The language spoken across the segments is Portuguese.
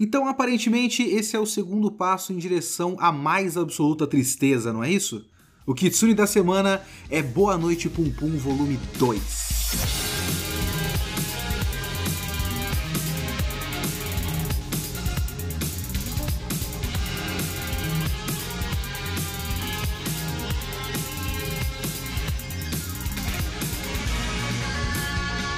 Então, aparentemente, esse é o segundo passo em direção à mais absoluta tristeza, não é isso? O Kitsune da semana é Boa Noite Pum Pum Volume 2.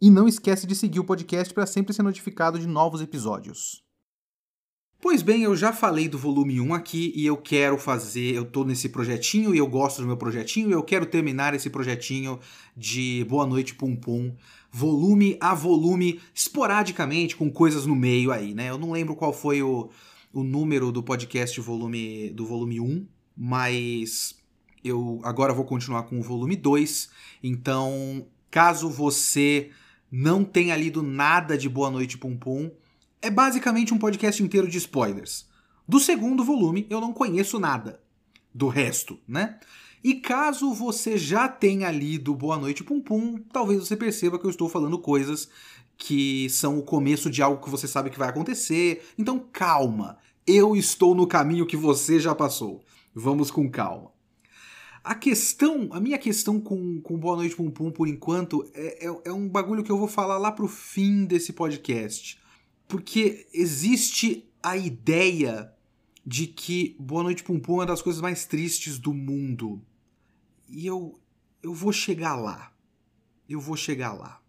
e não esquece de seguir o podcast para sempre ser notificado de novos episódios. Pois bem, eu já falei do volume 1 aqui e eu quero fazer, eu tô nesse projetinho e eu gosto do meu projetinho e eu quero terminar esse projetinho de Boa Noite Pum Pum, volume a volume, esporadicamente, com coisas no meio aí, né? Eu não lembro qual foi o, o número do podcast volume, do volume 1, mas eu agora vou continuar com o volume 2, então caso você não tenha lido nada de Boa Noite Pum Pum, é basicamente um podcast inteiro de spoilers. Do segundo volume, eu não conheço nada. Do resto, né? E caso você já tenha lido Boa Noite Pum Pum, talvez você perceba que eu estou falando coisas que são o começo de algo que você sabe que vai acontecer. Então calma, eu estou no caminho que você já passou. Vamos com calma. A questão, a minha questão com, com Boa Noite Pum Pum, por enquanto, é, é, é um bagulho que eu vou falar lá pro fim desse podcast. Porque existe a ideia de que Boa Noite Pum Pum é uma das coisas mais tristes do mundo. E eu, eu vou chegar lá. Eu vou chegar lá.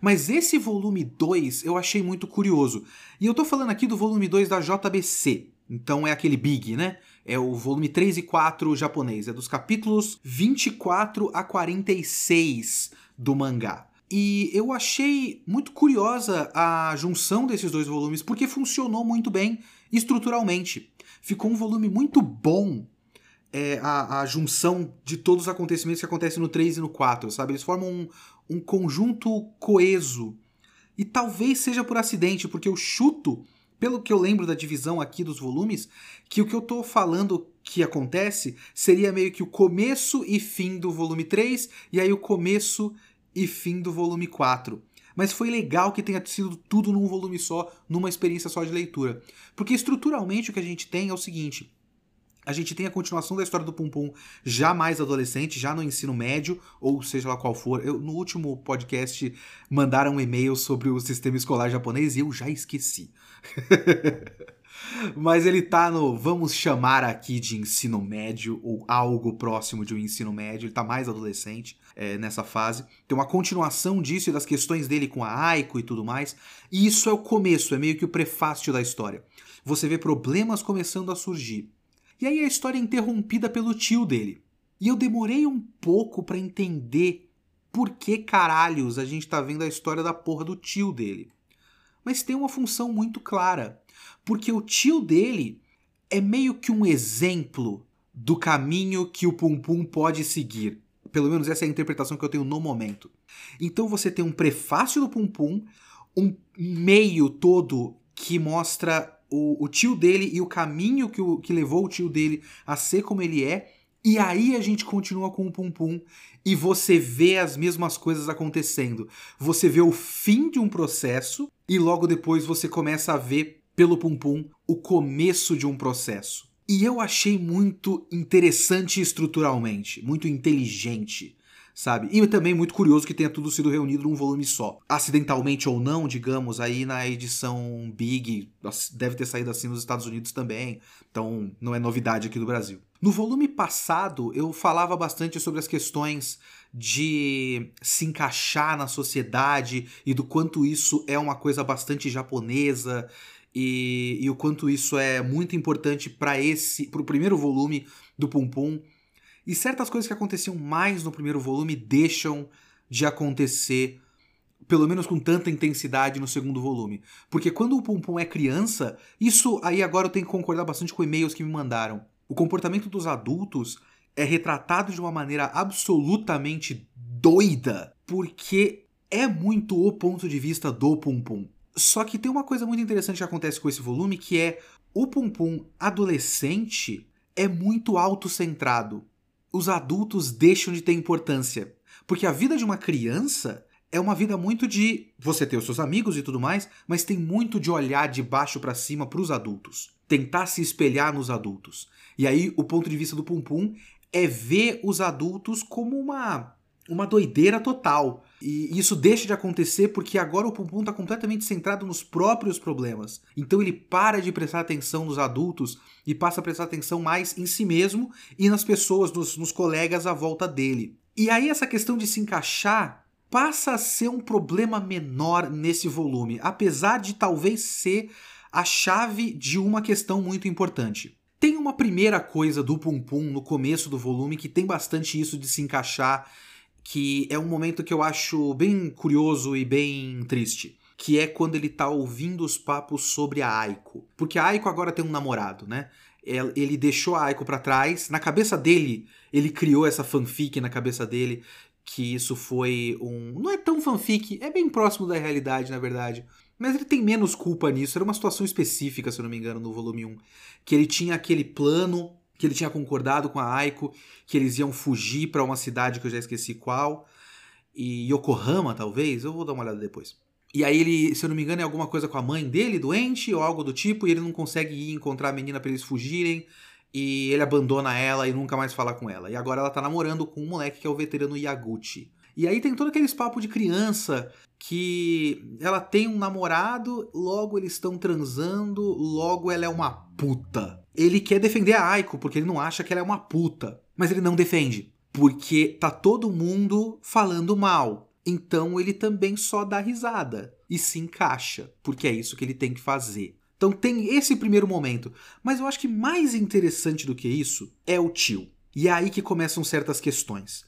Mas esse volume 2 eu achei muito curioso. E eu tô falando aqui do volume 2 da JBC. Então é aquele big, né? É o volume 3 e 4 japonês. É dos capítulos 24 a 46 do mangá. E eu achei muito curiosa a junção desses dois volumes, porque funcionou muito bem estruturalmente. Ficou um volume muito bom é, a, a, junção de todos os acontecimentos que acontecem no 3 e no 4, sabe? Eles formam um, um conjunto coeso. E talvez seja por acidente, porque eu chuto pelo que eu lembro da divisão aqui dos volumes, que o que eu tô falando que acontece seria meio que o começo e fim do volume 3 e aí o começo e fim do volume 4. Mas foi legal que tenha sido tudo num volume só, numa experiência só de leitura. Porque estruturalmente o que a gente tem é o seguinte: a gente tem a continuação da história do Pum Pum já mais adolescente, já no ensino médio, ou seja lá qual for. Eu, no último podcast mandaram um e-mail sobre o sistema escolar japonês e eu já esqueci. Mas ele tá no, vamos chamar aqui de ensino médio, ou algo próximo de um ensino médio, ele tá mais adolescente é, nessa fase. Tem uma continuação disso e das questões dele com a Aiko e tudo mais. E isso é o começo, é meio que o prefácio da história. Você vê problemas começando a surgir. E aí a história é interrompida pelo tio dele. E eu demorei um pouco para entender por que caralhos a gente tá vendo a história da porra do tio dele. Mas tem uma função muito clara, porque o tio dele é meio que um exemplo do caminho que o Pum Pum pode seguir. Pelo menos essa é a interpretação que eu tenho no momento. Então você tem um prefácio do Pum Pum, um meio todo que mostra o, o tio dele e o caminho que, o, que levou o tio dele a ser como ele é. E aí a gente continua com o Pum Pum e você vê as mesmas coisas acontecendo. Você vê o fim de um processo e logo depois você começa a ver pelo Pum Pum o começo de um processo. E eu achei muito interessante estruturalmente, muito inteligente sabe? E também muito curioso que tenha tudo sido reunido num volume só. Acidentalmente ou não, digamos, aí na edição Big, deve ter saído assim nos Estados Unidos também, então não é novidade aqui do Brasil. No volume passado, eu falava bastante sobre as questões de se encaixar na sociedade e do quanto isso é uma coisa bastante japonesa e, e o quanto isso é muito importante para esse, para o primeiro volume do Pum Pum e certas coisas que aconteciam mais no primeiro volume deixam de acontecer pelo menos com tanta intensidade no segundo volume. Porque quando o Pum Pum é criança, isso aí agora eu tenho que concordar bastante com e-mails que me mandaram. O comportamento dos adultos é retratado de uma maneira absolutamente doida, porque é muito o ponto de vista do Pum Pum. Só que tem uma coisa muito interessante que acontece com esse volume, que é o Pum Pum adolescente é muito autocentrado. Os adultos deixam de ter importância. Porque a vida de uma criança é uma vida muito de você ter os seus amigos e tudo mais, mas tem muito de olhar de baixo para cima para os adultos, tentar se espelhar nos adultos. E aí o ponto de vista do Pum Pum é ver os adultos como uma uma doideira total. E isso deixa de acontecer porque agora o Pum Pum está completamente centrado nos próprios problemas. Então ele para de prestar atenção nos adultos e passa a prestar atenção mais em si mesmo e nas pessoas, nos, nos colegas à volta dele. E aí essa questão de se encaixar passa a ser um problema menor nesse volume, apesar de talvez ser a chave de uma questão muito importante. Tem uma primeira coisa do Pum Pum no começo do volume que tem bastante isso de se encaixar, que é um momento que eu acho bem curioso e bem triste. Que é quando ele tá ouvindo os papos sobre a Aiko. Porque a Aiko agora tem um namorado, né? Ele deixou a Aiko para trás. Na cabeça dele, ele criou essa fanfic na cabeça dele que isso foi um. Não é tão fanfic, é bem próximo da realidade, na verdade. Mas ele tem menos culpa nisso. Era uma situação específica, se eu não me engano, no volume 1. Que ele tinha aquele plano, que ele tinha concordado com a Aiko, que eles iam fugir para uma cidade que eu já esqueci qual. E Yokohama, talvez? Eu vou dar uma olhada depois. E aí ele, se eu não me engano, é alguma coisa com a mãe dele, doente, ou algo do tipo, e ele não consegue ir encontrar a menina para eles fugirem e ele abandona ela e nunca mais fala com ela. E agora ela tá namorando com um moleque que é o veterano Yaguchi. E aí tem todo aqueles papo de criança que ela tem um namorado, logo eles estão transando, logo ela é uma puta. Ele quer defender a Aiko porque ele não acha que ela é uma puta, mas ele não defende porque tá todo mundo falando mal. Então ele também só dá risada e se encaixa, porque é isso que ele tem que fazer. Então tem esse primeiro momento. Mas eu acho que mais interessante do que isso é o tio. E é aí que começam certas questões.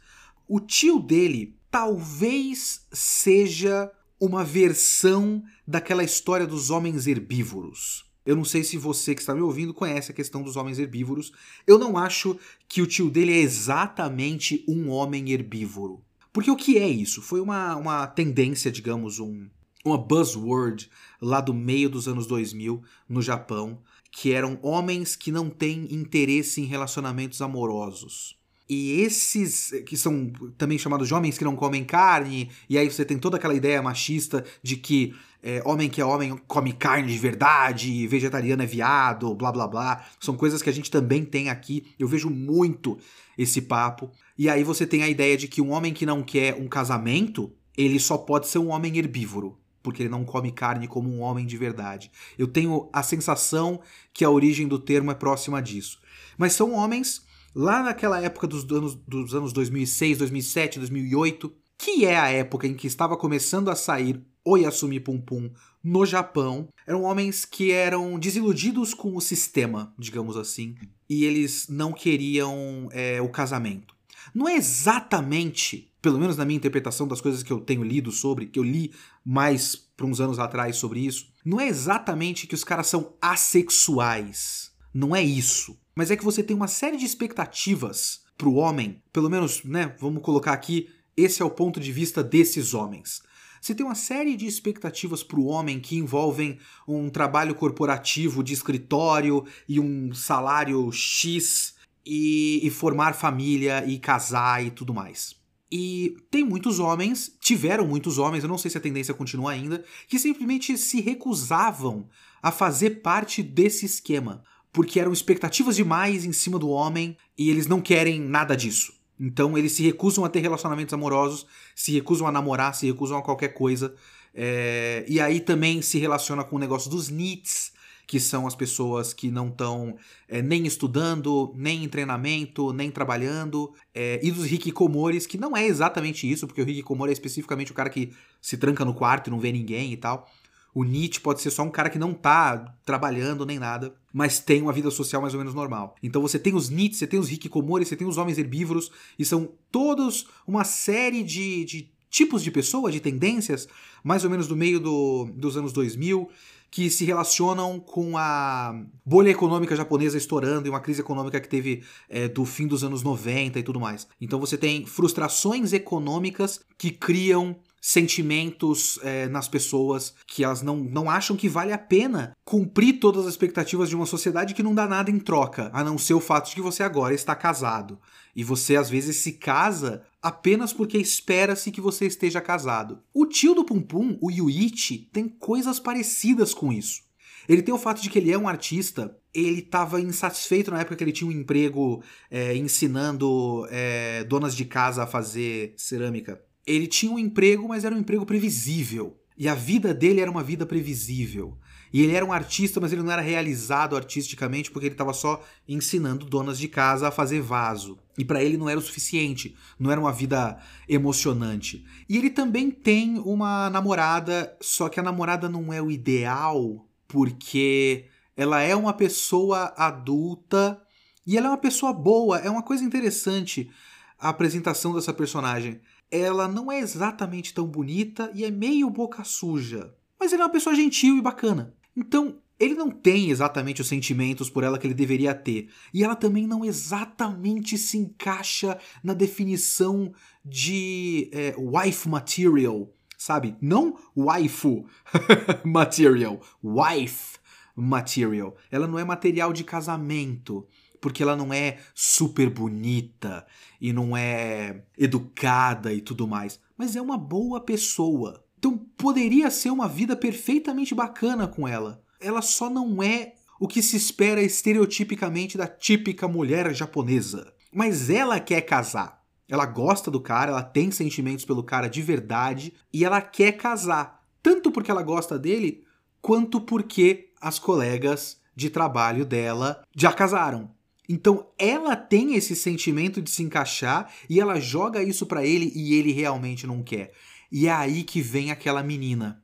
O tio dele talvez seja uma versão daquela história dos homens herbívoros. Eu não sei se você que está me ouvindo conhece a questão dos homens herbívoros. Eu não acho que o tio dele é exatamente um homem herbívoro. Porque o que é isso? Foi uma, uma tendência, digamos, um, uma buzzword lá do meio dos anos 2000 no Japão, que eram homens que não têm interesse em relacionamentos amorosos. E esses, que são também chamados de homens que não comem carne, e aí você tem toda aquela ideia machista de que é, homem que é homem come carne de verdade, vegetariano é viado, blá blá blá. São coisas que a gente também tem aqui. Eu vejo muito esse papo. E aí você tem a ideia de que um homem que não quer um casamento, ele só pode ser um homem herbívoro porque ele não come carne como um homem de verdade. Eu tenho a sensação que a origem do termo é próxima disso. Mas são homens lá naquela época dos anos, dos anos 2006, 2007, 2008, que é a época em que estava começando a sair o Yasumi Pum Pum no Japão. Eram homens que eram desiludidos com o sistema, digamos assim, e eles não queriam é, o casamento. Não é exatamente pelo menos na minha interpretação das coisas que eu tenho lido sobre, que eu li mais para uns anos atrás sobre isso, não é exatamente que os caras são assexuais. Não é isso. Mas é que você tem uma série de expectativas pro homem, pelo menos, né, vamos colocar aqui, esse é o ponto de vista desses homens. Você tem uma série de expectativas para o homem que envolvem um trabalho corporativo de escritório e um salário X e, e formar família e casar e tudo mais. E tem muitos homens, tiveram muitos homens, eu não sei se a tendência continua ainda, que simplesmente se recusavam a fazer parte desse esquema, porque eram expectativas demais em cima do homem e eles não querem nada disso. Então eles se recusam a ter relacionamentos amorosos, se recusam a namorar, se recusam a qualquer coisa. É... E aí também se relaciona com o negócio dos NEETs, que são as pessoas que não estão é, nem estudando, nem em treinamento, nem trabalhando, é, e dos hikikomores, que não é exatamente isso, porque o hikikomori é especificamente o cara que se tranca no quarto e não vê ninguém e tal. O Nietzsche pode ser só um cara que não tá trabalhando nem nada, mas tem uma vida social mais ou menos normal. Então você tem os Nietzsche, você tem os hikikomori, você tem os homens herbívoros, e são todos uma série de, de tipos de pessoa, de tendências, mais ou menos do meio do, dos anos 2000, que se relacionam com a bolha econômica japonesa estourando e uma crise econômica que teve é, do fim dos anos 90 e tudo mais. Então você tem frustrações econômicas que criam sentimentos é, nas pessoas que elas não, não acham que vale a pena cumprir todas as expectativas de uma sociedade que não dá nada em troca, a não ser o fato de que você agora está casado. E você às vezes se casa apenas porque espera-se que você esteja casado. O tio do Pum Pum, o Yuichi, tem coisas parecidas com isso. Ele tem o fato de que ele é um artista, ele estava insatisfeito na época que ele tinha um emprego é, ensinando é, donas de casa a fazer cerâmica. Ele tinha um emprego, mas era um emprego previsível. E a vida dele era uma vida previsível. E ele era um artista, mas ele não era realizado artisticamente porque ele estava só ensinando donas de casa a fazer vaso. E para ele não era o suficiente, não era uma vida emocionante. E ele também tem uma namorada, só que a namorada não é o ideal porque ela é uma pessoa adulta e ela é uma pessoa boa. É uma coisa interessante a apresentação dessa personagem ela não é exatamente tão bonita e é meio boca suja. Mas ele é uma pessoa gentil e bacana. Então, ele não tem exatamente os sentimentos por ela que ele deveria ter. E ela também não exatamente se encaixa na definição de é, wife material, sabe? Não waifu material, wife material. Ela não é material de casamento porque ela não é super bonita e não é educada e tudo mais, mas é uma boa pessoa. Então poderia ser uma vida perfeitamente bacana com ela. Ela só não é o que se espera estereotipicamente da típica mulher japonesa. Mas ela quer casar. Ela gosta do cara, ela tem sentimentos pelo cara de verdade e ela quer casar. Tanto porque ela gosta dele, quanto porque as colegas de trabalho dela já casaram. Então ela tem esse sentimento de se encaixar e ela joga isso para ele e ele realmente não quer. E é aí que vem aquela menina.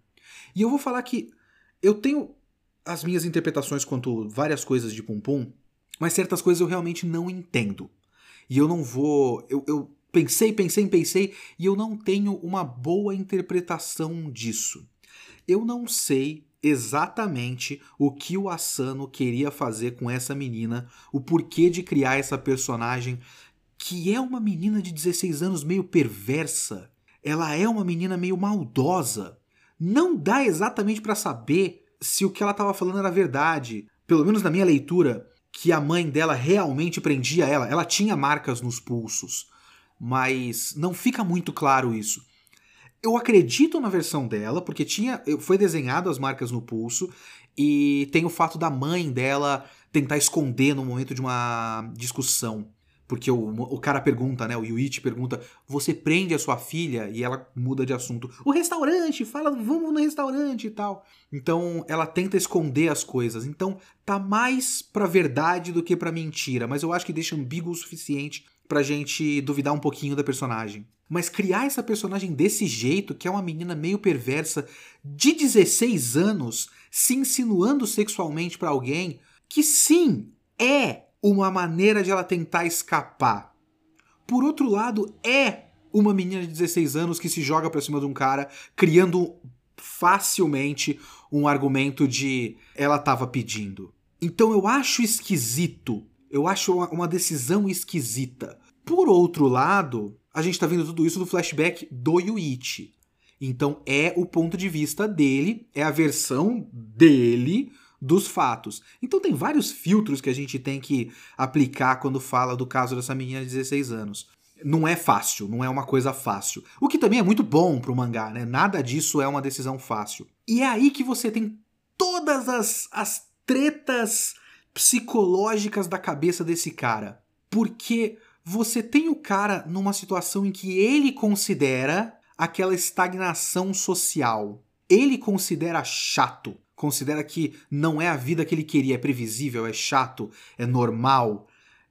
E eu vou falar que eu tenho as minhas interpretações quanto várias coisas de Pum Pum, mas certas coisas eu realmente não entendo. E eu não vou. Eu, eu pensei, pensei, pensei, e eu não tenho uma boa interpretação disso. Eu não sei exatamente o que o Asano queria fazer com essa menina, o porquê de criar essa personagem, que é uma menina de 16 anos meio perversa. Ela é uma menina meio maldosa. Não dá exatamente para saber se o que ela estava falando era verdade. Pelo menos na minha leitura, que a mãe dela realmente prendia ela. Ela tinha marcas nos pulsos, mas não fica muito claro isso. Eu acredito na versão dela, porque tinha. Foi desenhado as marcas no pulso. E tem o fato da mãe dela tentar esconder no momento de uma discussão. Porque o, o cara pergunta, né? O Yuichi pergunta: Você prende a sua filha? E ela muda de assunto. O restaurante, fala, vamos no restaurante e tal. Então ela tenta esconder as coisas. Então tá mais pra verdade do que pra mentira. Mas eu acho que deixa ambíguo o suficiente pra gente duvidar um pouquinho da personagem. Mas criar essa personagem desse jeito, que é uma menina meio perversa, de 16 anos, se insinuando sexualmente para alguém, que sim, é uma maneira de ela tentar escapar. Por outro lado, é uma menina de 16 anos que se joga pra cima de um cara, criando facilmente um argumento de ela tava pedindo. Então eu acho esquisito. Eu acho uma decisão esquisita. Por outro lado, a gente está vendo tudo isso do flashback do Yuichi. Então é o ponto de vista dele, é a versão dele dos fatos. Então tem vários filtros que a gente tem que aplicar quando fala do caso dessa menina de 16 anos. Não é fácil, não é uma coisa fácil. O que também é muito bom pro mangá, né? Nada disso é uma decisão fácil. E é aí que você tem todas as, as tretas psicológicas da cabeça desse cara. Porque você tem o cara numa situação em que ele considera aquela estagnação social. Ele considera chato, considera que não é a vida que ele queria, é previsível, é chato, é normal,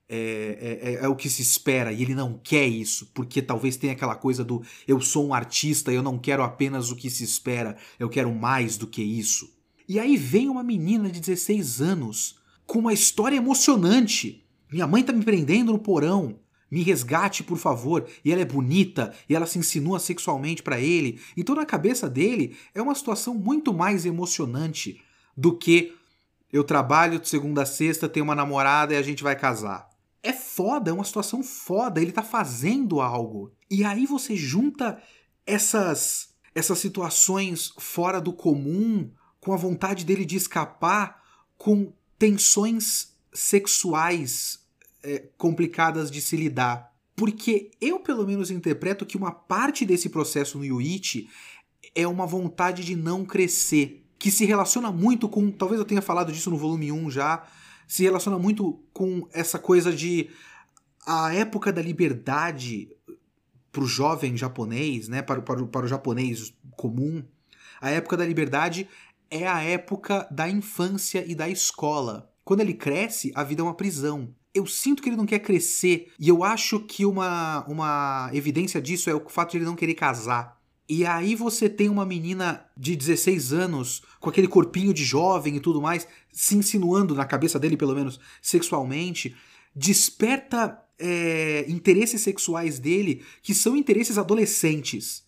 é, é, é, é, o que se espera e ele não quer isso, porque talvez tenha aquela coisa do eu sou um artista eu não quero apenas o que se espera, eu quero mais do que isso. E aí vem uma menina de 16 anos com uma história emocionante. Minha mãe tá me prendendo no porão. me resgate, por favor. E ela é bonita, e ela se insinua sexualmente para ele. Então, na cabeça dele, é uma situação muito mais emocionante do que eu trabalho de segunda a sexta, tenho uma namorada e a gente vai casar. É foda, é uma situação foda, ele tá fazendo algo. E aí você junta essas essas situações fora do comum, com a vontade dele de escapar, com tensões sexuais é, complicadas de se lidar. Porque eu, pelo menos, interpreto que uma parte desse processo no Yuichi é uma vontade de não crescer, que se relaciona muito com. Talvez eu tenha falado disso no volume 1 já. Se relaciona muito com essa coisa de. A época da liberdade para o jovem japonês, né, para, para, para o japonês comum, a época da liberdade é a época da infância e da escola. Quando ele cresce, a vida é uma prisão. Eu sinto que ele não quer crescer, e eu acho que uma, uma evidência disso é o fato de ele não querer casar. E aí você tem uma menina de 16 anos, com aquele corpinho de jovem e tudo mais, se insinuando na cabeça dele, pelo menos sexualmente, desperta é, interesses sexuais dele que são interesses adolescentes.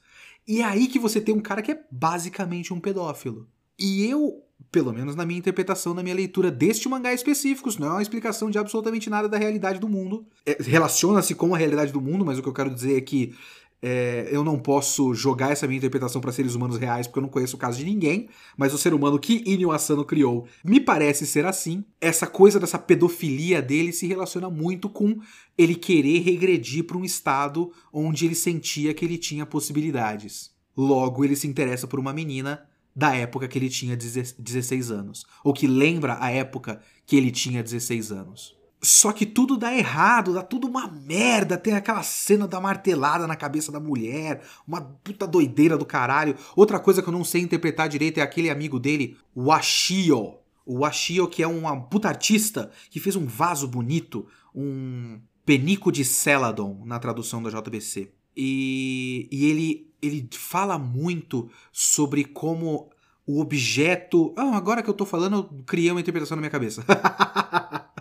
E é aí que você tem um cara que é basicamente um pedófilo. E eu, pelo menos na minha interpretação, na minha leitura deste mangá específico, isso não é uma explicação de absolutamente nada da realidade do mundo. É, Relaciona-se com a realidade do mundo, mas o que eu quero dizer é que é, eu não posso jogar essa minha interpretação para seres humanos reais, porque eu não conheço o caso de ninguém, mas o ser humano que Inyo Asano criou me parece ser assim. Essa coisa dessa pedofilia dele se relaciona muito com ele querer regredir para um estado onde ele sentia que ele tinha possibilidades. Logo, ele se interessa por uma menina da época que ele tinha 16 anos, ou que lembra a época que ele tinha 16 anos. Só que tudo dá errado, dá tudo uma merda. Tem aquela cena da martelada na cabeça da mulher, uma puta doideira do caralho. Outra coisa que eu não sei interpretar direito é aquele amigo dele, o Ashio. O Ashio, que é um puta artista que fez um vaso bonito, um penico de Celadon na tradução da JBC. E, e ele, ele fala muito sobre como o objeto. Ah, agora que eu tô falando, eu criei uma interpretação na minha cabeça.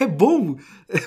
é bom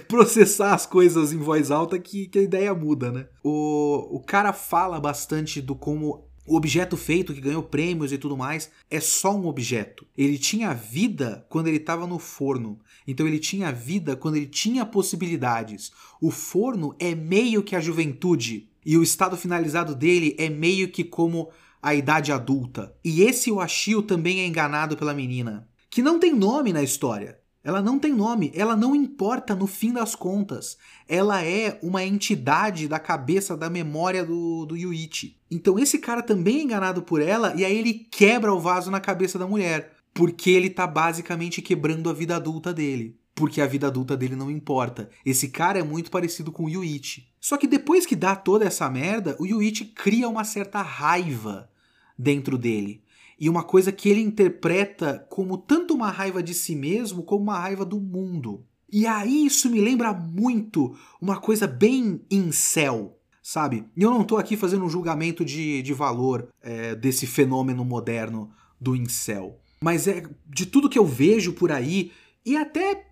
processar as coisas em voz alta que, que a ideia muda, né? O, o cara fala bastante do como o objeto feito que ganhou prêmios e tudo mais é só um objeto. Ele tinha vida quando ele estava no forno. Então ele tinha vida quando ele tinha possibilidades. O forno é meio que a juventude e o estado finalizado dele é meio que como a idade adulta. E esse Washio também é enganado pela menina, que não tem nome na história. Ela não tem nome, ela não importa no fim das contas. Ela é uma entidade da cabeça, da memória do, do Yuichi. Então esse cara também é enganado por ela e aí ele quebra o vaso na cabeça da mulher. Porque ele tá basicamente quebrando a vida adulta dele. Porque a vida adulta dele não importa. Esse cara é muito parecido com o Yuichi. Só que depois que dá toda essa merda, o Yuichi cria uma certa raiva dentro dele e uma coisa que ele interpreta como tanto uma raiva de si mesmo como uma raiva do mundo. E aí isso me lembra muito uma coisa bem incel, sabe? E eu não estou aqui fazendo um julgamento de, de valor é, desse fenômeno moderno do incel. Mas é de tudo que eu vejo por aí e até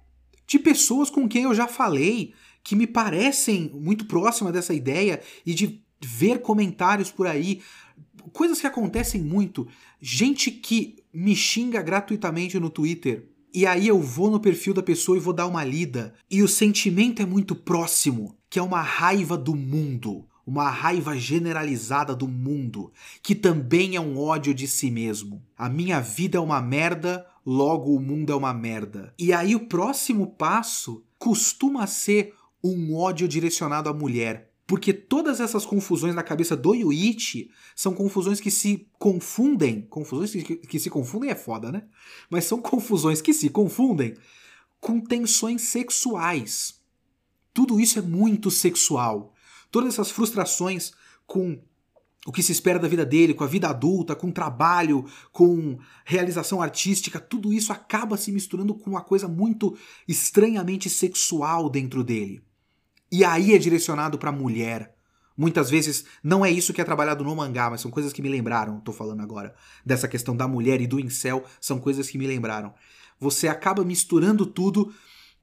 de pessoas com quem eu já falei que me parecem muito próximas dessa ideia e de ver comentários por aí coisas que acontecem muito. Gente que me xinga gratuitamente no Twitter. E aí eu vou no perfil da pessoa e vou dar uma lida. E o sentimento é muito próximo, que é uma raiva do mundo. Uma raiva generalizada do mundo, que também é um ódio de si mesmo. A minha vida é uma merda, logo o mundo é uma merda. E aí o próximo passo costuma ser um ódio direcionado à mulher. Porque todas essas confusões na cabeça do Yuichi são confusões que se confundem. Confusões que, que, se confundem é foda, né? Mas são confusões que se confundem com tensões sexuais. Tudo isso é muito sexual. Todas essas frustrações com o que se espera da vida dele, com a vida adulta, com trabalho, com realização artística, tudo isso acaba se misturando com uma coisa muito estranhamente sexual dentro dele. E aí é direcionado para mulher. Muitas vezes não é isso que é trabalhado no mangá, mas são coisas que me lembraram, tô falando agora. Dessa questão da mulher e do incel, são coisas que me lembraram. Você acaba misturando tudo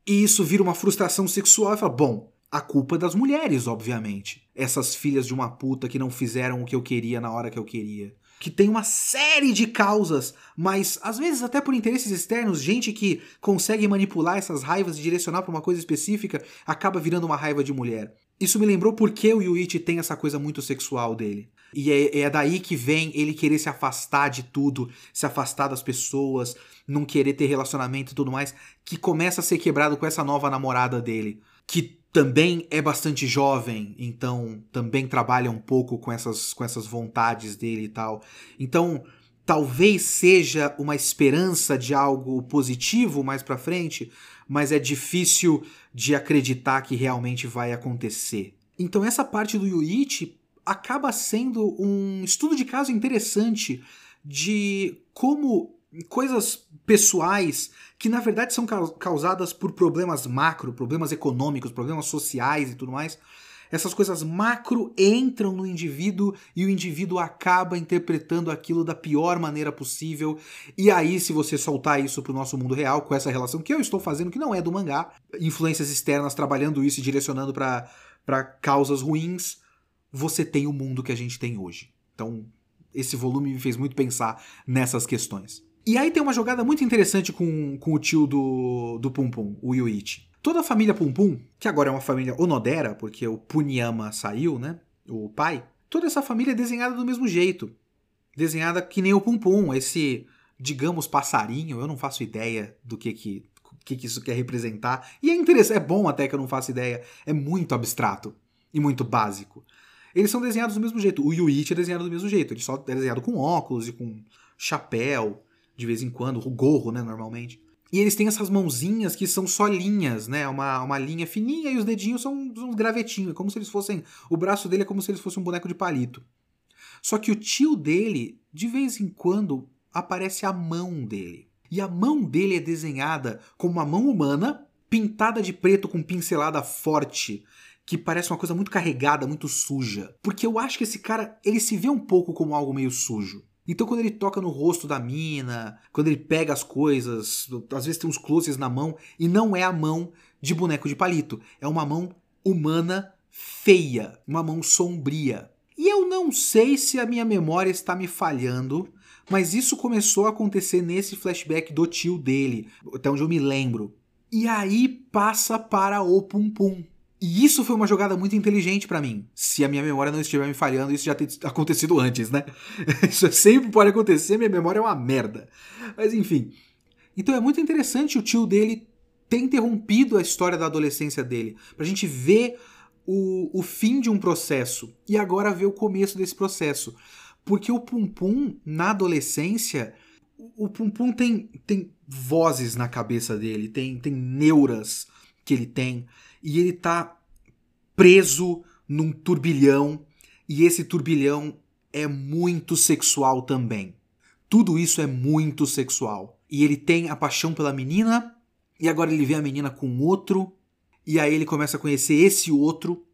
e isso vira uma frustração sexual e fala: bom, a culpa das mulheres, obviamente. Essas filhas de uma puta que não fizeram o que eu queria na hora que eu queria. Que tem uma série de causas, mas às vezes até por interesses externos, gente que consegue manipular essas raivas e direcionar para uma coisa específica acaba virando uma raiva de mulher. Isso me lembrou porque o Yuichi tem essa coisa muito sexual dele. E é, é, daí que vem ele querer se afastar de tudo, se afastar das pessoas, não querer ter relacionamento e tudo mais, que começa a ser quebrado com essa nova namorada dele, que também é bastante jovem, então também trabalha um pouco com essas, com essas vontades dele e tal. Então, talvez seja uma esperança de algo positivo mais para frente, mas é difícil de acreditar que realmente vai acontecer. Então essa parte do Yuichi acaba sendo um estudo de caso interessante de como coisas pessoais que na verdade são causadas por problemas macro, problemas econômicos, problemas sociais e tudo mais. Essas coisas macro entram no indivíduo e o indivíduo acaba interpretando aquilo da pior maneira possível. E aí, se você soltar isso para o nosso mundo real, com essa relação que eu estou fazendo, que não é do mangá, influências externas trabalhando isso e direcionando para causas ruins, você tem o mundo que a gente tem hoje. Então, esse volume me fez muito pensar nessas questões. E aí tem uma jogada muito interessante com, com o tio do, do Pum Pum, o Yuichi. Toda a família Pum Pum, que agora é uma família Onodera, porque o Punyama saiu, né? O pai. Toda essa família é desenhada do mesmo jeito. Desenhada que nem o Pum Pum, esse, digamos, passarinho. Eu não faço ideia do que que, que, que isso quer representar. E é interessante, é bom até que eu não faço ideia. É muito abstrato e muito básico. Eles são desenhados do mesmo jeito. O Yuichi é desenhado do mesmo jeito. Ele só é desenhado com óculos e com chapéu de vez em quando, o gorro, né, normalmente. E eles têm essas mãozinhas que são só linhas, né? Uma, uma linha fininha e os dedinhos são uns gravetinhos, como se eles fossem. O braço dele é como se eles fossem um boneco de palito. Só que o tio dele, de vez em quando, aparece a mão dele. E a mão dele é desenhada como uma mão humana, pintada de preto com pincelada forte, que parece uma coisa muito carregada, muito suja. Porque eu acho que esse cara, ele se vê um pouco como algo meio sujo. Então, quando ele toca no rosto da mina, quando ele pega as coisas, às vezes tem uns closes na mão, e não é a mão de boneco de palito, é uma mão humana feia, uma mão sombria. E eu não sei se a minha memória está me falhando, mas isso começou a acontecer nesse flashback do tio dele, até onde eu me lembro. E aí passa para o Pum Pum. E isso foi uma jogada muito inteligente para mim. Se a minha memória não estiver me falhando, isso já tem acontecido antes, né? Isso sempre pode acontecer, minha memória é uma merda. Mas enfim. Então é muito interessante o tio dele ter interrompido a história da adolescência dele. Pra gente ver o, o fim de um processo e agora ver o começo desse processo. Porque o Pum Pum, na adolescência, o Pum Pum tem, tem vozes na cabeça dele, tem, tem neuras que ele tem e ele tá preso num turbilhão. E esse turbilhão é muito sexual também. Tudo isso é muito sexual. E ele tem a paixão pela menina. E agora ele vê a menina com outro. E aí ele começa a conhecer esse outro.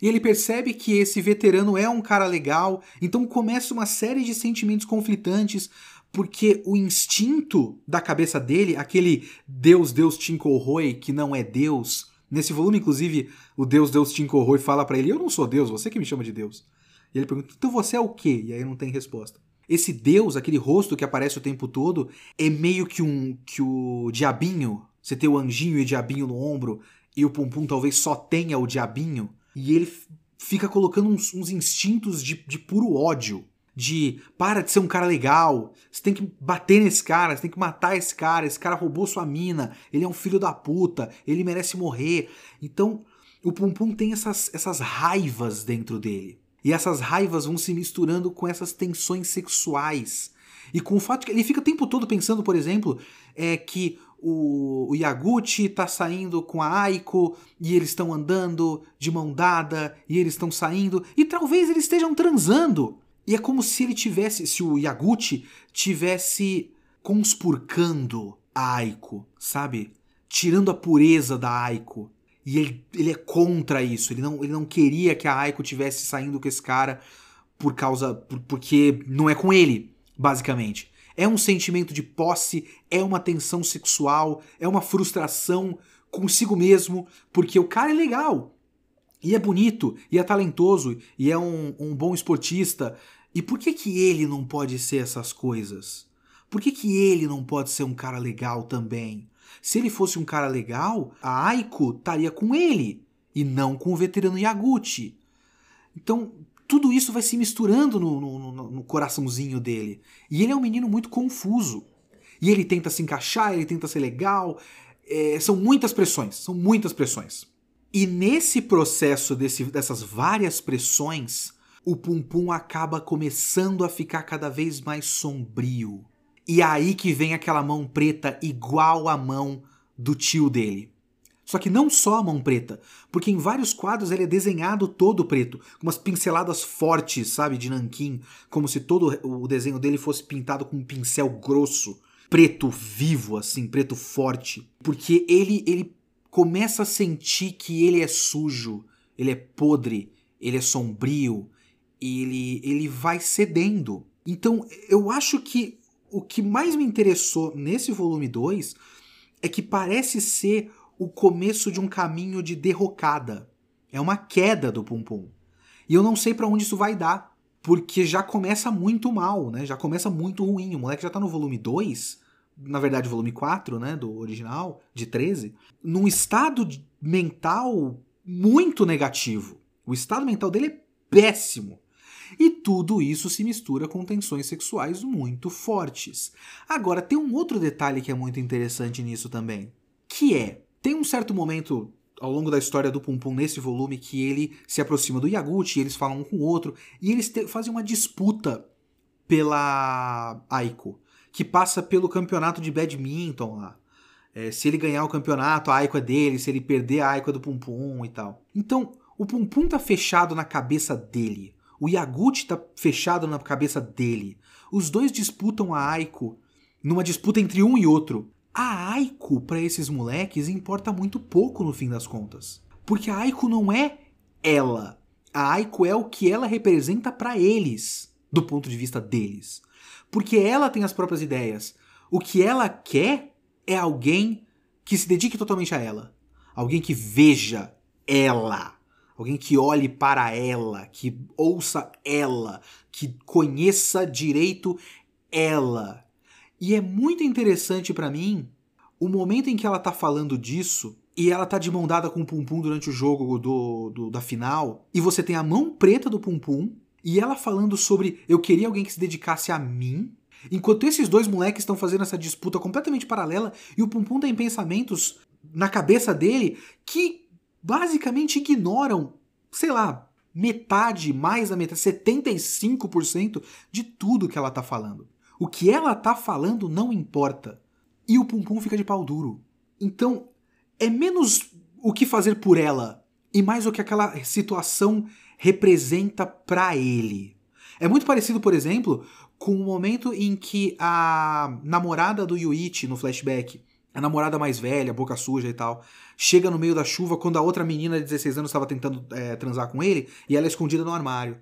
E ele percebe que esse veterano é um cara legal, então começa uma série de sentimentos conflitantes, porque o instinto da cabeça dele, aquele Deus, Deus Tinkoroi, que não é Deus, Nesse volume, inclusive, o Deus Deus Tinkoroi fala para ele: Eu não sou Deus, você que me chama de Deus. E ele pergunta: Então você é o quê? E aí não tem resposta. Esse Deus, aquele rosto que aparece o tempo todo, é meio que um que o diabinho. Você tem o anjinho e o diabinho no ombro, e o Pum talvez só tenha o diabinho. E ele fica colocando uns, uns instintos de, de puro ódio de para de ser um cara legal, você tem que bater nesse cara, você tem que matar esse cara, esse cara roubou sua mina, ele é um filho da puta, ele merece morrer. Então, o Pum Pum tem essas, essas raivas dentro dele. E essas raivas vão se misturando com essas tensões sexuais. E com o fato que ele fica o tempo todo pensando, por exemplo, é que o, o Yaguchi tá saindo com a Aiko e eles estão andando de mão dada e eles estão saindo e talvez eles estejam transando. E é como se ele tivesse, se o Yaguchi tivesse conspurcando a Aiko, sabe? Tirando a pureza da Aiko. E ele, ele é contra isso. Ele não, ele não queria que a Aiko tivesse saindo com esse cara por causa. Por, porque não é com ele, basicamente. É um sentimento de posse, é uma tensão sexual, é uma frustração consigo mesmo, porque o cara é legal. E é bonito, e é talentoso, e é um, um bom esportista. E por que que ele não pode ser essas coisas? Por que que ele não pode ser um cara legal também? Se ele fosse um cara legal, a Aiko estaria com ele e não com o veterano Yaguchi. Então, tudo isso vai se misturando no, no, no, coraçãozinho dele. E ele é um menino muito confuso. E ele tenta se encaixar, ele tenta ser legal. É, são muitas pressões, são muitas pressões. E nesse processo desse, dessas várias pressões, o Pum Pum acaba começando a ficar cada vez mais sombrio. E é aí que vem aquela mão preta igual a mão do tio dele. Só que não só a mão preta, porque em vários quadros ele é desenhado todo preto, com umas pinceladas fortes, sabe, de nanquim, como se todo o desenho dele fosse pintado com um pincel grosso, preto vivo assim, preto forte, porque ele ele começa a sentir que ele é sujo, ele é podre, ele é sombrio, ele ele vai cedendo. Então, eu acho que o que mais me interessou nesse volume 2 é que parece ser o começo de um caminho de derrocada. É uma queda do Pum Pum. E eu não sei para onde isso vai dar, porque já começa muito mal, né? Já começa muito ruim. O moleque já tá no volume 2, na verdade, volume 4, né, do original, de 13, num estado mental muito negativo. O estado mental dele é péssimo. E tudo isso se mistura com tensões sexuais muito fortes. Agora, tem um outro detalhe que é muito interessante nisso também, que é tem um certo momento ao longo da história do Pum Pum nesse volume que ele se aproxima do Yaguchi, eles falam um com o outro e eles fazem uma disputa pela Aiko, que passa pelo campeonato de badminton lá. É, se ele ganhar o campeonato, a Aiko é dele, se ele perder, a Aiko é do Pum Pum e tal. Então, o Pum Pum tá fechado na cabeça dele. O Yaguchi tá fechado na cabeça dele. Os dois disputam a Aiko numa disputa entre um e outro. A Aiko, para esses moleques, importa muito pouco no fim das contas. Porque a Aiko não é ela. A Aiko é o que ela representa para eles, do ponto de vista deles. Porque ela tem as próprias ideias. O que ela quer é alguém que se dedique totalmente a ela. Alguém que veja ela. Alguém que olhe para ela, que ouça ela, que conheça direito ela. E é muito interessante para mim o momento em que ela tá falando disso e ela tá de mão dada com o Pum Pum durante o jogo do, do, da final, e você tem a mão preta do Pum Pum, e ela falando sobre eu queria alguém que se dedicasse a mim, enquanto esses dois moleques estão fazendo essa disputa completamente paralela, e o Pum Pum tem pensamentos na cabeça dele que basicamente ignoram, sei lá, metade, mais da metade, 75% de tudo que ela tá falando. O que ela tá falando não importa. E o Pum Pum fica de pau duro. Então, é menos o que fazer por ela e mais o que aquela situação representa para ele. É muito parecido, por exemplo, com o momento em que a namorada do Yuichi no flashback, a namorada mais velha, boca suja e tal, chega no meio da chuva quando a outra menina de 16 anos estava tentando é, transar com ele e ela é escondida no armário.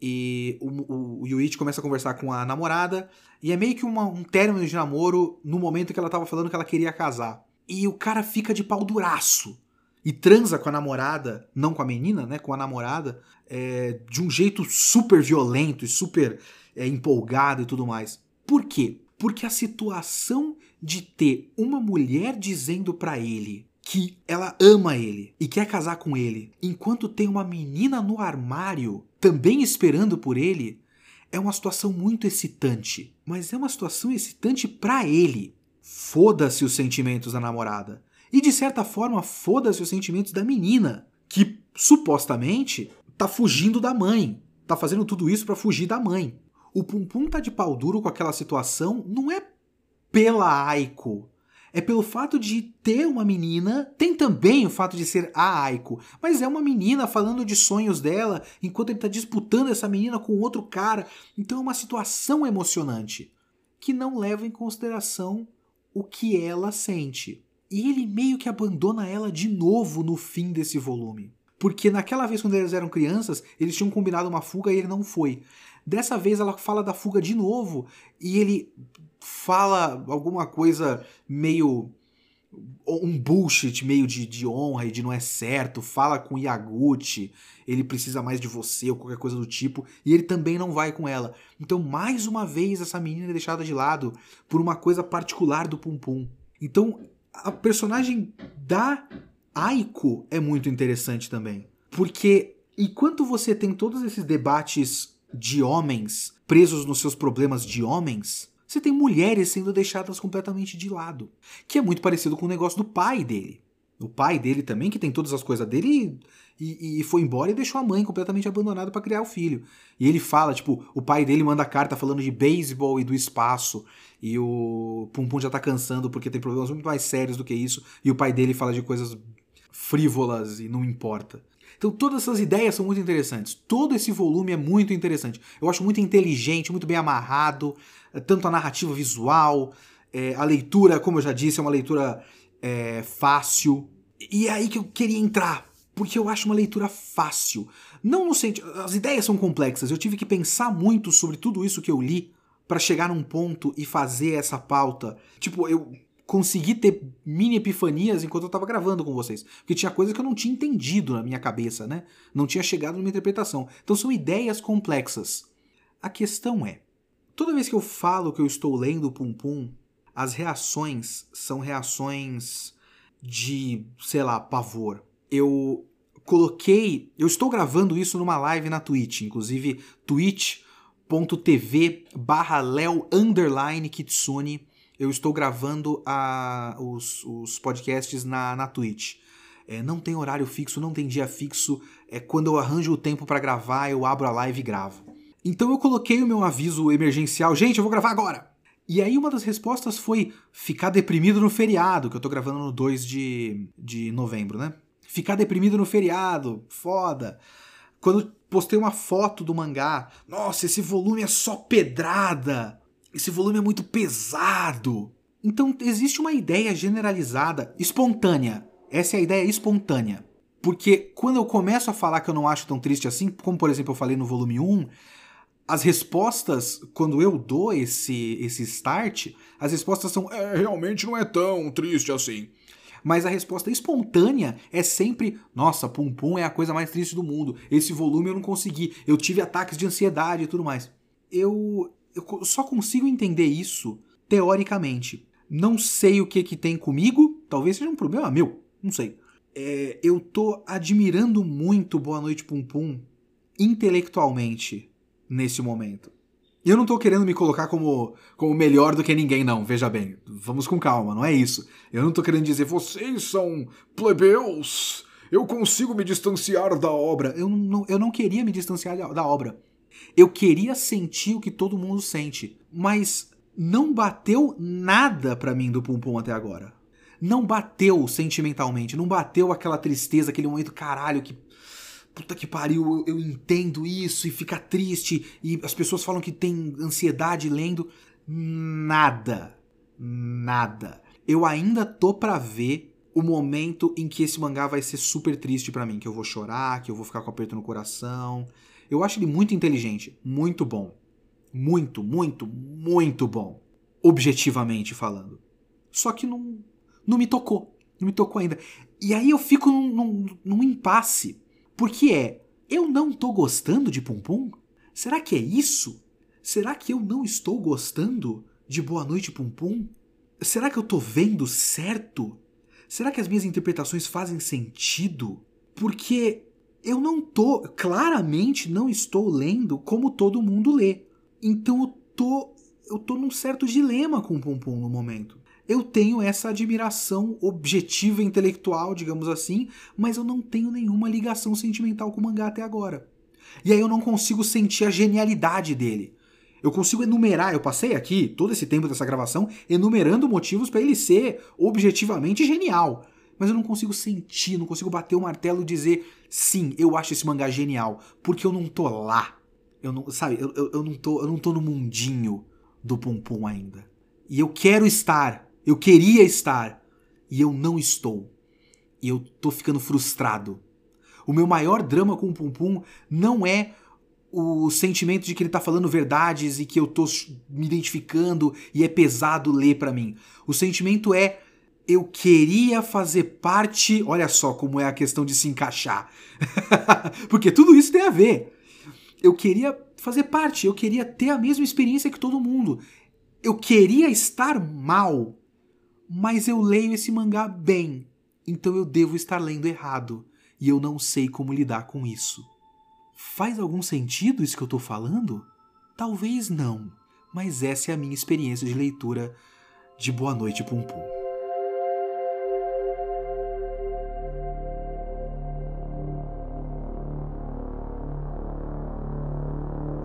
E o, o, o Yuichi começa a conversar com a namorada, e é meio que uma, um término de namoro no momento que ela tava falando que ela queria casar. E o cara fica de pau duraço. E transa com a namorada, não com a menina, né? Com a namorada, é, de um jeito super violento e super é, empolgado e tudo mais. Por quê? Porque a situação de ter uma mulher dizendo para ele que ela ama ele e quer casar com ele, enquanto tem uma menina no armário também esperando por ele, é uma situação muito excitante. Mas é uma situação excitante para ele. Foda-se os sentimentos da namorada. E de certa forma, foda-se os sentimentos da menina, que supostamente tá fugindo da mãe. Tá fazendo tudo isso para fugir da mãe. O Pum Pum tá de pau duro com aquela situação não é pela Aiko, é pelo fato de ter uma menina, tem também o fato de ser a Aiko, mas é uma menina falando de sonhos dela enquanto ele está disputando essa menina com outro cara. Então é uma situação emocionante que não leva em consideração o que ela sente. E ele meio que abandona ela de novo no fim desse volume. Porque naquela vez, quando eles eram crianças, eles tinham combinado uma fuga e ele não foi. Dessa vez ela fala da fuga de novo e ele fala alguma coisa meio um bullshit meio de, de honra e de não é certo, fala com Yaguchi, ele precisa mais de você ou qualquer coisa do tipo, e ele também não vai com ela. Então, mais uma vez, essa menina é deixada de lado por uma coisa particular do Pum Pum. Então, a personagem da Aiko é muito interessante também. Porque enquanto você tem todos esses debates de homens presos nos seus problemas de homens, você tem mulheres sendo deixadas completamente de lado. Que é muito parecido com o negócio do pai dele. O pai dele também, que tem todas as coisas dele, e, e foi embora e deixou a mãe completamente abandonada para criar o filho. E ele fala, tipo, o pai dele manda carta falando de beisebol e do espaço. E o Pum Pum já tá cansando porque tem problemas muito mais sérios do que isso. E o pai dele fala de coisas frívolas e não importa. Então todas essas ideias são muito interessantes. Todo esse volume é muito interessante. Eu acho muito inteligente, muito bem amarrado, eh, tanto a narrativa visual, é, a leitura, como eu já disse, é uma leitura é, fácil. E é aí que eu queria entrar, porque eu acho uma leitura fácil. Não no sentido. As ideias são complexas, eu tive que pensar muito sobre tudo isso que eu li para chegar num ponto e fazer essa pauta. Tipo, eu consegui ter mini epifanias enquanto eu tava gravando com vocês. Porque tinha coisas que eu não tinha entendido na minha cabeça, né? Não tinha chegado numa interpretação. Então são ideias complexas. A questão é: toda vez que eu falo que eu estou lendo Pum Pum, as reações são reações de, sei lá, pavor. Eu coloquei. Eu estou gravando isso numa live na Twitch, inclusive twitch.tv barra Leo Kitsune eu estou gravando a, os, os podcasts na, na Twitch. É, não tem horário fixo, não tem dia fixo. É quando eu arranjo o tempo para gravar, eu abro a live e gravo. Então eu coloquei o meu aviso emergencial, gente, eu vou gravar agora. E aí uma das respostas foi ficar deprimido no feriado, que eu tô gravando no 2 de, de novembro, né? Ficar deprimido no feriado, foda. Quando postei uma foto do mangá, nossa, esse volume é só pedrada. Esse volume é muito pesado. Então existe uma ideia generalizada, espontânea. Essa é a ideia espontânea. Porque quando eu começo a falar que eu não acho tão triste assim, como por exemplo eu falei no volume 1, as respostas, quando eu dou esse, esse start, as respostas são: é, realmente não é tão triste assim. Mas a resposta espontânea é sempre: nossa, Pum Pum é a coisa mais triste do mundo. Esse volume eu não consegui. Eu tive ataques de ansiedade e tudo mais. Eu, eu só consigo entender isso teoricamente. Não sei o que que tem comigo, talvez seja um problema meu, não sei. É, eu tô admirando muito Boa Noite Pum Pum intelectualmente nesse momento. Eu não tô querendo me colocar como, como melhor do que ninguém, não, veja bem. Vamos com calma, não é isso. Eu não tô querendo dizer, vocês são plebeus, eu consigo me distanciar da obra. Eu não, eu não queria me distanciar da obra. Eu queria sentir o que todo mundo sente, mas não bateu nada para mim do Pum Pum até agora. Não bateu sentimentalmente, não bateu aquela tristeza, aquele momento caralho que puta que pariu, eu, eu entendo isso e fica triste e as pessoas falam que tem ansiedade lendo. Nada. Nada. Eu ainda tô pra ver o momento em que esse mangá vai ser super triste para mim, que eu vou chorar, que eu vou ficar com aperto no coração, eu acho ele muito inteligente, muito bom. Muito, muito, muito bom. Objetivamente falando. Só que não, não me tocou. Não me tocou ainda. E aí eu fico num, num, num impasse. Porque é, eu não tô gostando de Pum Pum? Será que é isso? Será que eu não estou gostando de Boa Noite Pum Pum? Será que eu tô vendo certo? Será que as minhas interpretações fazem sentido? Porque eu não tô, claramente não estou lendo como todo mundo lê. Então eu tô, eu tô num certo dilema com o Pum no momento. Eu tenho essa admiração objetiva intelectual, digamos assim, mas eu não tenho nenhuma ligação sentimental com o mangá até agora. E aí eu não consigo sentir a genialidade dele. Eu consigo enumerar, eu passei aqui todo esse tempo dessa gravação enumerando motivos para ele ser objetivamente genial mas eu não consigo sentir, não consigo bater o martelo e dizer sim, eu acho esse mangá genial, porque eu não tô lá. Eu não, sabe, eu, eu, eu, não tô, eu não tô no mundinho do Pum ainda. E eu quero estar, eu queria estar, e eu não estou. E eu tô ficando frustrado. O meu maior drama com o Pum Pum não é o sentimento de que ele tá falando verdades e que eu tô me identificando e é pesado ler para mim. O sentimento é eu queria fazer parte. Olha só como é a questão de se encaixar. Porque tudo isso tem a ver. Eu queria fazer parte, eu queria ter a mesma experiência que todo mundo. Eu queria estar mal, mas eu leio esse mangá bem, então eu devo estar lendo errado e eu não sei como lidar com isso. Faz algum sentido isso que eu estou falando? Talvez não, mas essa é a minha experiência de leitura de Boa Noite Pum Pum.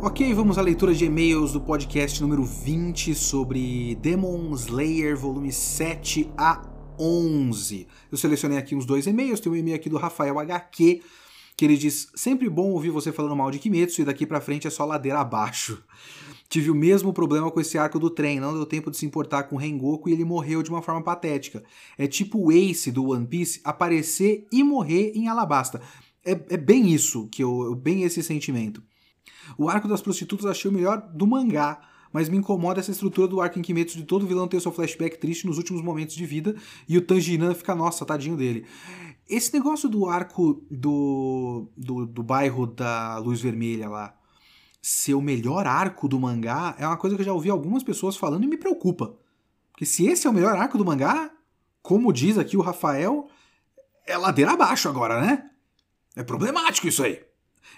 Ok, vamos à leitura de e-mails do podcast número 20 sobre Demon Slayer, volume 7 a 11. Eu selecionei aqui uns dois e-mails, tem um e-mail aqui do Rafael HQ, que ele diz: Sempre bom ouvir você falando mal de Kimetsu e daqui pra frente é só ladeira abaixo. Tive o mesmo problema com esse arco do trem, não deu tempo de se importar com o Rengoku e ele morreu de uma forma patética. É tipo o Ace do One Piece aparecer e morrer em Alabasta. É, é bem isso, que eu, bem esse sentimento. O arco das prostitutas achei o melhor do mangá, mas me incomoda essa estrutura do arco em Kimetsu de todo vilão ter seu flashback triste nos últimos momentos de vida e o Tanjiran fica, nossa, tadinho dele. Esse negócio do arco do, do, do bairro da Luz Vermelha lá ser o melhor arco do mangá é uma coisa que eu já ouvi algumas pessoas falando e me preocupa. Porque se esse é o melhor arco do mangá, como diz aqui o Rafael, é ladeira abaixo agora, né? É problemático isso aí.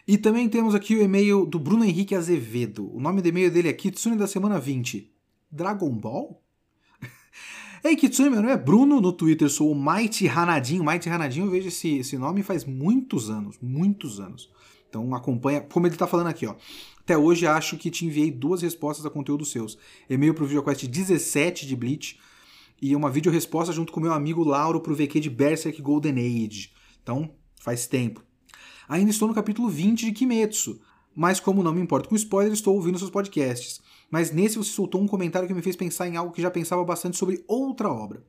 E também temos aqui o e-mail do Bruno Henrique Azevedo. O nome do e-mail dele é Kitsune da semana 20. Dragon Ball? Ei, Kitsune, meu nome é Bruno, no Twitter sou o Mighty Hanadinho. Mighty Hanadinho, eu vejo esse, esse nome faz muitos anos, muitos anos. Então acompanha, como ele tá falando aqui, ó. Até hoje acho que te enviei duas respostas a conteúdo seus. E-mail pro VideoQuest 17 de Bleach e uma vídeo-resposta junto com meu amigo Lauro pro VQ de Berserk Golden Age. Então, faz tempo. Ainda estou no capítulo 20 de Kimetsu, mas como não me importo com spoiler, estou ouvindo seus podcasts. Mas nesse você soltou um comentário que me fez pensar em algo que já pensava bastante sobre outra obra.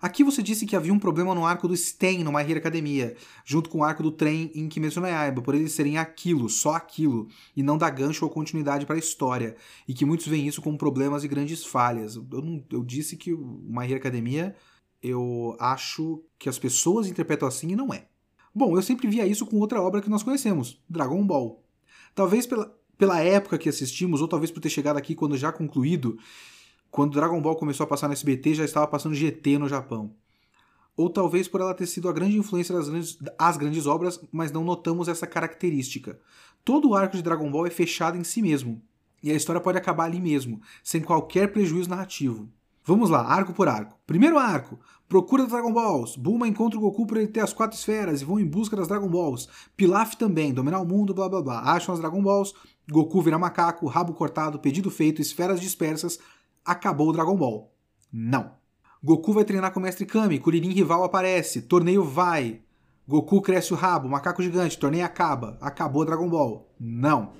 Aqui você disse que havia um problema no arco do Sten no My Hero Academia, junto com o arco do trem em Kimetsu no Yaiba, por eles serem aquilo, só aquilo, e não dar gancho ou continuidade para a história, e que muitos veem isso como problemas e grandes falhas. Eu, não, eu disse que o My Hero Academia, eu acho que as pessoas interpretam assim e não é. Bom, eu sempre via isso com outra obra que nós conhecemos, Dragon Ball. Talvez pela, pela época que assistimos, ou talvez por ter chegado aqui quando já concluído, quando Dragon Ball começou a passar no SBT, já estava passando GT no Japão. Ou talvez por ela ter sido a grande influência das grandes, as grandes obras, mas não notamos essa característica. Todo o arco de Dragon Ball é fechado em si mesmo, e a história pode acabar ali mesmo, sem qualquer prejuízo narrativo. Vamos lá, arco por arco. Primeiro arco: procura Dragon Balls. Bulma encontra o Goku por ele ter as quatro esferas e vão em busca das Dragon Balls. Pilaf também, dominar o mundo, blá blá blá. Acham as Dragon Balls. Goku vira macaco, rabo cortado, pedido feito, esferas dispersas. Acabou o Dragon Ball. Não. Goku vai treinar com o Mestre Kami, Kuririn rival aparece, torneio vai. Goku cresce o rabo, macaco gigante, torneio acaba. Acabou Dragon Ball. Não.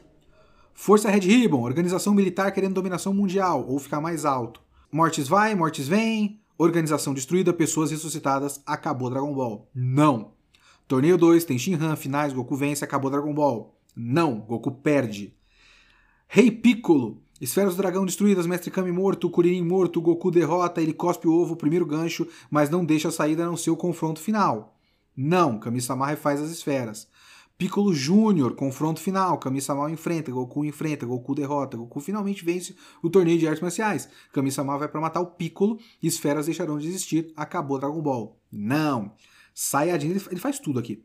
Força Red Ribbon, organização militar querendo dominação mundial ou ficar mais alto. Mortes vai, mortes vem, organização destruída, pessoas ressuscitadas, acabou Dragon Ball. Não. Torneio 2, tem Shinhan, finais, Goku vence, acabou Dragon Ball. Não, Goku perde. Rei Piccolo, esferas do dragão destruídas, Mestre Kami morto, Kuririn morto, Goku derrota, ele cospe o ovo, primeiro gancho, mas não deixa a saída a não ser o confronto final. Não, Kami-sama refaz as esferas. Piccolo Júnior, confronto final, Kami-sama enfrenta, Goku enfrenta, Goku derrota, Goku finalmente vence o torneio de artes marciais. Kami-sama vai para matar o Piccolo esferas deixarão de existir, acabou Dragon Ball. Não. Saiyajin, ele faz tudo aqui.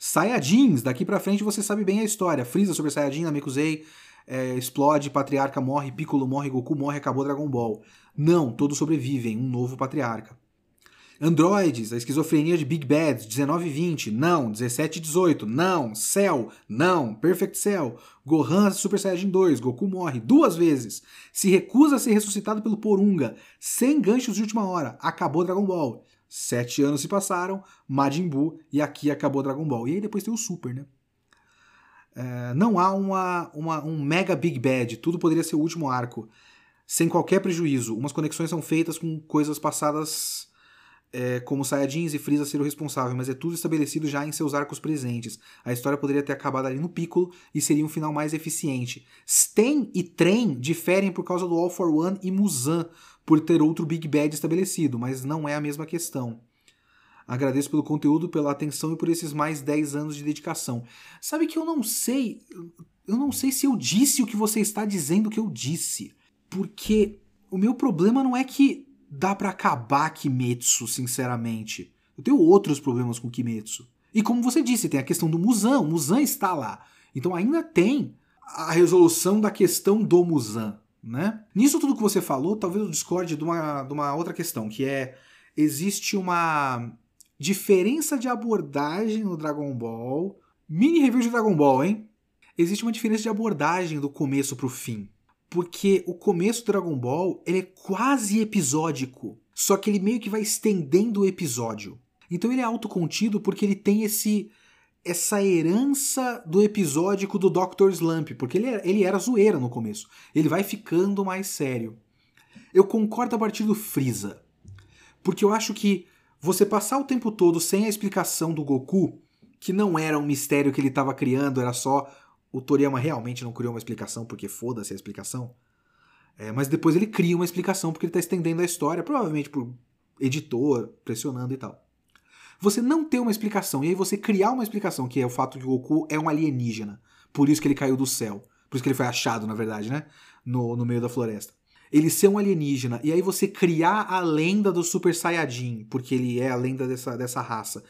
Saiyajins, daqui para frente você sabe bem a história. Freeza sobre Saiyajin, Namekusei, é, explode, Patriarca morre, Piccolo morre, Goku morre, acabou Dragon Ball. Não, todos sobrevivem, um novo Patriarca. Androids, a esquizofrenia de Big Bad, 19 e 20, não. 17 e 18, não. Cell, não. Perfect Cell. Gohan Super Saiyajin 2, Goku morre duas vezes. Se recusa a ser ressuscitado pelo Porunga, sem ganchos de última hora. Acabou Dragon Ball. Sete anos se passaram, Majin Buu, e aqui acabou Dragon Ball. E aí depois tem o Super, né? É, não há uma, uma, um mega Big Bad, tudo poderia ser o último arco, sem qualquer prejuízo. Umas conexões são feitas com coisas passadas é, como Saiyajins e Frieza ser o responsável, mas é tudo estabelecido já em seus arcos presentes. A história poderia ter acabado ali no Piccolo e seria um final mais eficiente. Sten e Tren diferem por causa do All for One e Muzan, por ter outro Big Bad estabelecido, mas não é a mesma questão. Agradeço pelo conteúdo, pela atenção e por esses mais 10 anos de dedicação. Sabe que eu não sei. Eu não sei se eu disse o que você está dizendo que eu disse. Porque o meu problema não é que dá para acabar Kimetsu, sinceramente. Eu tenho outros problemas com Kimetsu. E como você disse, tem a questão do Musan, o Musan está lá. Então ainda tem a resolução da questão do Musan, né? Nisso tudo que você falou, talvez eu discorde de uma, de uma outra questão, que é existe uma diferença de abordagem no Dragon Ball. Mini review de Dragon Ball, hein? Existe uma diferença de abordagem do começo pro fim porque o começo do Dragon Ball ele é quase episódico, só que ele meio que vai estendendo o episódio. Então ele é autocontido porque ele tem esse essa herança do episódico do Dr. Slump, porque ele era, ele era zoeira no começo. Ele vai ficando mais sério. Eu concordo a partir do Freeza, porque eu acho que você passar o tempo todo sem a explicação do Goku, que não era um mistério que ele estava criando, era só o Toriyama realmente não criou uma explicação porque foda-se a explicação. É, mas depois ele cria uma explicação porque ele está estendendo a história, provavelmente por editor, pressionando e tal. Você não ter uma explicação e aí você criar uma explicação, que é o fato o Goku é um alienígena, por isso que ele caiu do céu, por isso que ele foi achado, na verdade, né? No, no meio da floresta. Ele ser um alienígena, e aí você criar a lenda do Super Saiyajin, porque ele é a lenda dessa, dessa raça.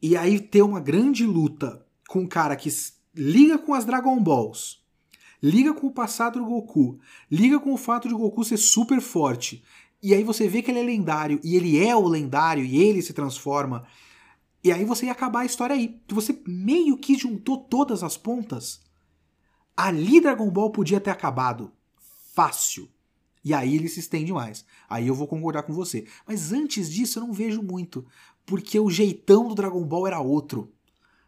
E aí ter uma grande luta com um cara que liga com as Dragon Balls, liga com o passado do Goku, liga com o fato de Goku ser super forte, e aí você vê que ele é lendário, e ele é o lendário, e ele se transforma, e aí você ia acabar a história aí. Você meio que juntou todas as pontas. Ali Dragon Ball podia ter acabado. Fácil. E aí ele se estende mais. Aí eu vou concordar com você. Mas antes disso eu não vejo muito. Porque o jeitão do Dragon Ball era outro.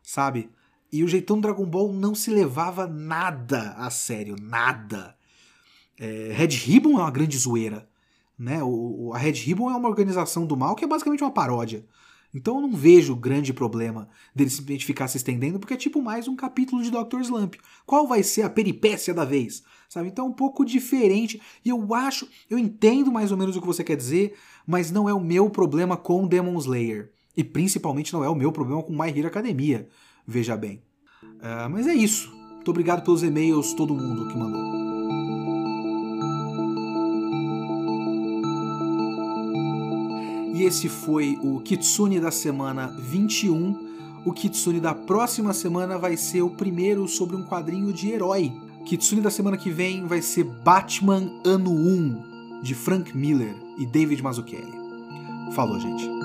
Sabe? E o jeitão Dragon Ball não se levava nada a sério, nada. É, Red Ribbon é uma grande zoeira. Né? O, a Red Ribbon é uma organização do mal que é basicamente uma paródia. Então eu não vejo grande problema dele simplesmente ficar se estendendo, porque é tipo mais um capítulo de Dr. Slump. Qual vai ser a peripécia da vez? Sabe? Então é um pouco diferente. E eu acho, eu entendo mais ou menos o que você quer dizer, mas não é o meu problema com Demon Slayer. E principalmente não é o meu problema com My Hero Academia veja bem. Uh, mas é isso. Muito obrigado pelos e-mails, todo mundo que mandou. E esse foi o Kitsune da semana 21. O Kitsune da próxima semana vai ser o primeiro sobre um quadrinho de herói. Kitsune da semana que vem vai ser Batman Ano 1, de Frank Miller e David Mazzucchelli. Falou, gente.